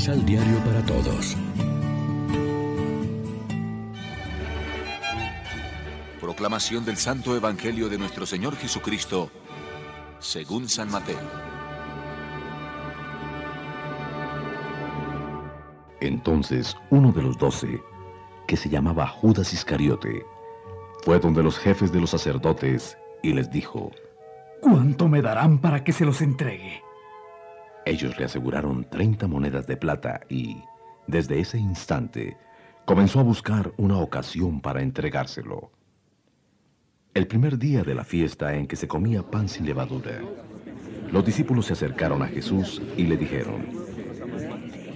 Misal Diario para Todos. Proclamación del Santo Evangelio de nuestro Señor Jesucristo, según San Mateo. Entonces uno de los doce, que se llamaba Judas Iscariote, fue donde los jefes de los sacerdotes y les dijo, ¿Cuánto me darán para que se los entregue? Ellos le aseguraron 30 monedas de plata y, desde ese instante, comenzó a buscar una ocasión para entregárselo. El primer día de la fiesta en que se comía pan sin levadura, los discípulos se acercaron a Jesús y le dijeron,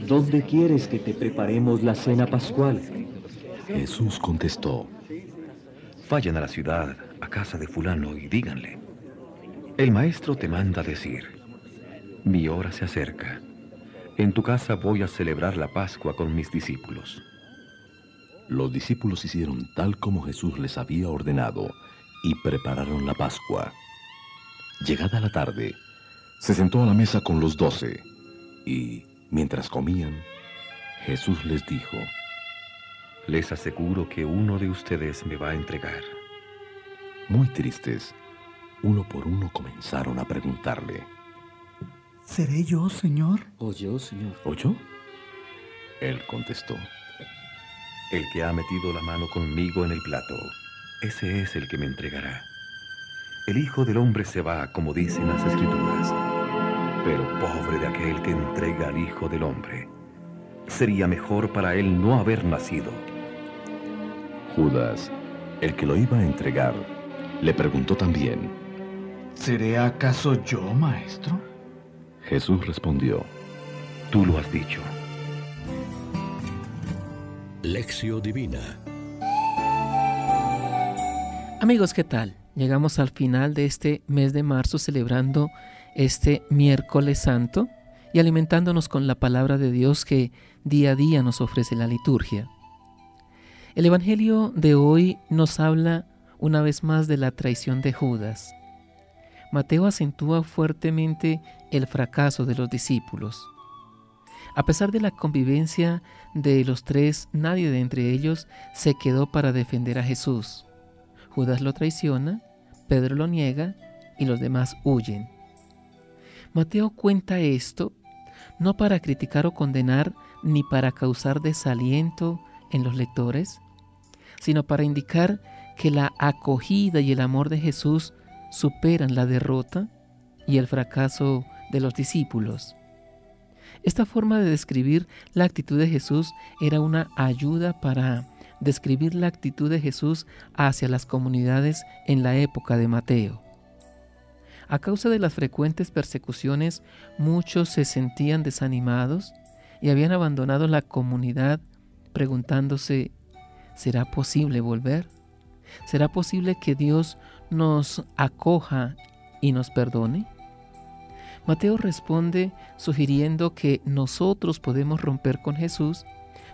¿Dónde quieres que te preparemos la cena pascual? Jesús contestó, Vayan a la ciudad, a casa de fulano, y díganle, el maestro te manda decir, mi hora se acerca. En tu casa voy a celebrar la Pascua con mis discípulos. Los discípulos hicieron tal como Jesús les había ordenado y prepararon la Pascua. Llegada la tarde, se sentó a la mesa con los doce y, mientras comían, Jesús les dijo, Les aseguro que uno de ustedes me va a entregar. Muy tristes, uno por uno comenzaron a preguntarle, ¿Seré yo, Señor? ¿O yo, Señor? ¿O yo? Él contestó, El que ha metido la mano conmigo en el plato, ese es el que me entregará. El Hijo del Hombre se va, como dicen las Escrituras, pero pobre de aquel que entrega al Hijo del Hombre. Sería mejor para él no haber nacido. Judas, el que lo iba a entregar, le preguntó también, ¿Seré acaso yo, maestro? Jesús respondió, Tú lo has dicho. Lección Divina. Amigos, ¿qué tal? Llegamos al final de este mes de marzo celebrando este miércoles santo y alimentándonos con la palabra de Dios que día a día nos ofrece la liturgia. El Evangelio de hoy nos habla una vez más de la traición de Judas. Mateo acentúa fuertemente el fracaso de los discípulos. A pesar de la convivencia de los tres, nadie de entre ellos se quedó para defender a Jesús. Judas lo traiciona, Pedro lo niega y los demás huyen. Mateo cuenta esto no para criticar o condenar ni para causar desaliento en los lectores, sino para indicar que la acogida y el amor de Jesús superan la derrota y el fracaso de los discípulos. Esta forma de describir la actitud de Jesús era una ayuda para describir la actitud de Jesús hacia las comunidades en la época de Mateo. A causa de las frecuentes persecuciones, muchos se sentían desanimados y habían abandonado la comunidad preguntándose, ¿será posible volver? ¿Será posible que Dios nos acoja y nos perdone? Mateo responde sugiriendo que nosotros podemos romper con Jesús,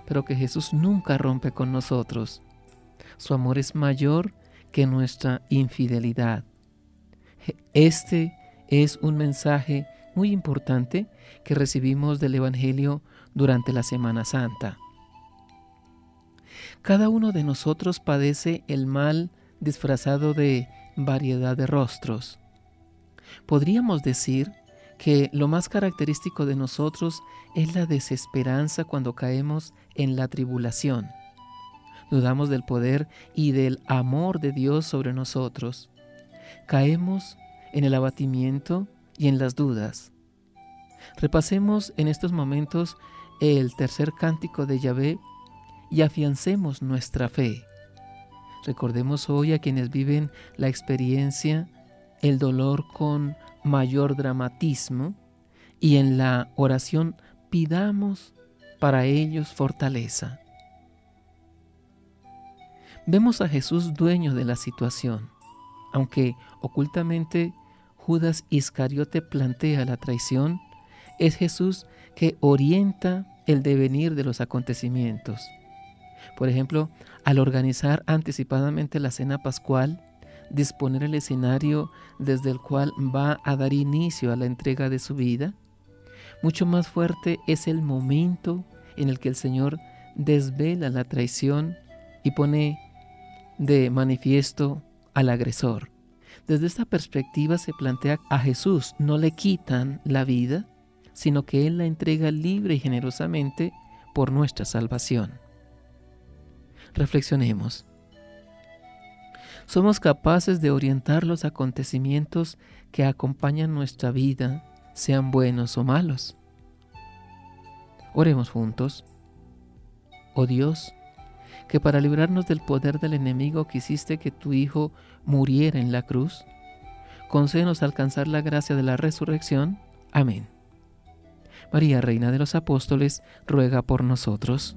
pero que Jesús nunca rompe con nosotros. Su amor es mayor que nuestra infidelidad. Este es un mensaje muy importante que recibimos del Evangelio durante la Semana Santa. Cada uno de nosotros padece el mal disfrazado de variedad de rostros. Podríamos decir que lo más característico de nosotros es la desesperanza cuando caemos en la tribulación. Dudamos del poder y del amor de Dios sobre nosotros. Caemos en el abatimiento y en las dudas. Repasemos en estos momentos el tercer cántico de Yahvé y afiancemos nuestra fe. Recordemos hoy a quienes viven la experiencia, el dolor con mayor dramatismo y en la oración pidamos para ellos fortaleza. Vemos a Jesús dueño de la situación, aunque ocultamente Judas Iscariote plantea la traición, es Jesús que orienta el devenir de los acontecimientos. Por ejemplo, al organizar anticipadamente la cena pascual, disponer el escenario desde el cual va a dar inicio a la entrega de su vida, Mucho más fuerte es el momento en el que el Señor desvela la traición y pone de manifiesto al agresor. Desde esta perspectiva se plantea a Jesús no le quitan la vida, sino que Él la entrega libre y generosamente por nuestra salvación. Reflexionemos. Somos capaces de orientar los acontecimientos que acompañan nuestra vida, sean buenos o malos. Oremos juntos. Oh Dios, que para librarnos del poder del enemigo quisiste que tu Hijo muriera en la cruz, concédenos alcanzar la gracia de la resurrección. Amén. María, Reina de los Apóstoles, ruega por nosotros.